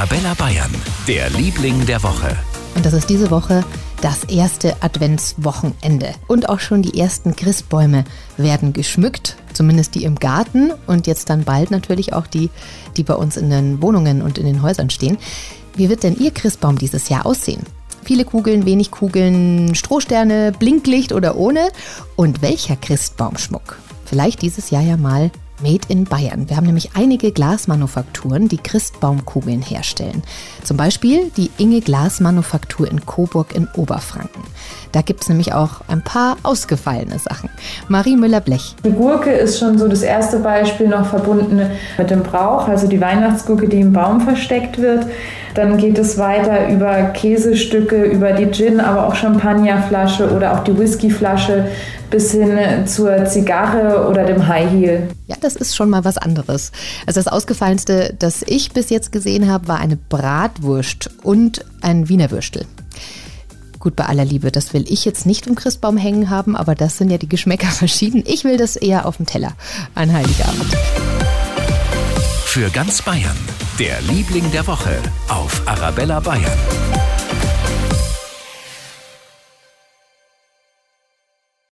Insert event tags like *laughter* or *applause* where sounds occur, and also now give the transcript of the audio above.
Arabella Bayern, der Liebling der Woche. Und das ist diese Woche das erste Adventswochenende. Und auch schon die ersten Christbäume werden geschmückt, zumindest die im Garten und jetzt dann bald natürlich auch die, die bei uns in den Wohnungen und in den Häusern stehen. Wie wird denn Ihr Christbaum dieses Jahr aussehen? Viele Kugeln, wenig Kugeln, Strohsterne, Blinklicht oder ohne? Und welcher Christbaumschmuck? Vielleicht dieses Jahr ja mal Made in Bayern. Wir haben nämlich einige Glasmanufakturen, die Christbaumkugeln herstellen. Zum Beispiel die Inge Glasmanufaktur in Coburg in Oberfranken. Da gibt es nämlich auch ein paar ausgefallene Sachen. Marie Müller-Blech. Die Gurke ist schon so das erste Beispiel noch verbunden mit dem Brauch, also die Weihnachtsgurke, die im Baum versteckt wird. Dann geht es weiter über Käsestücke, über die Gin, aber auch Champagnerflasche oder auch die Whiskyflasche bis hin zur Zigarre oder dem High Heel. Ja, das ist schon mal was anderes. Also das Ausgefallenste, das ich bis jetzt gesehen habe, war eine Bratwurst und ein Wiener Würstel. Gut, bei aller Liebe, das will ich jetzt nicht im Christbaum hängen haben, aber das sind ja die Geschmäcker *laughs* verschieden. Ich will das eher auf dem Teller an Heiligabend. Für ganz Bayern, der Liebling der Woche auf Arabella Bayern.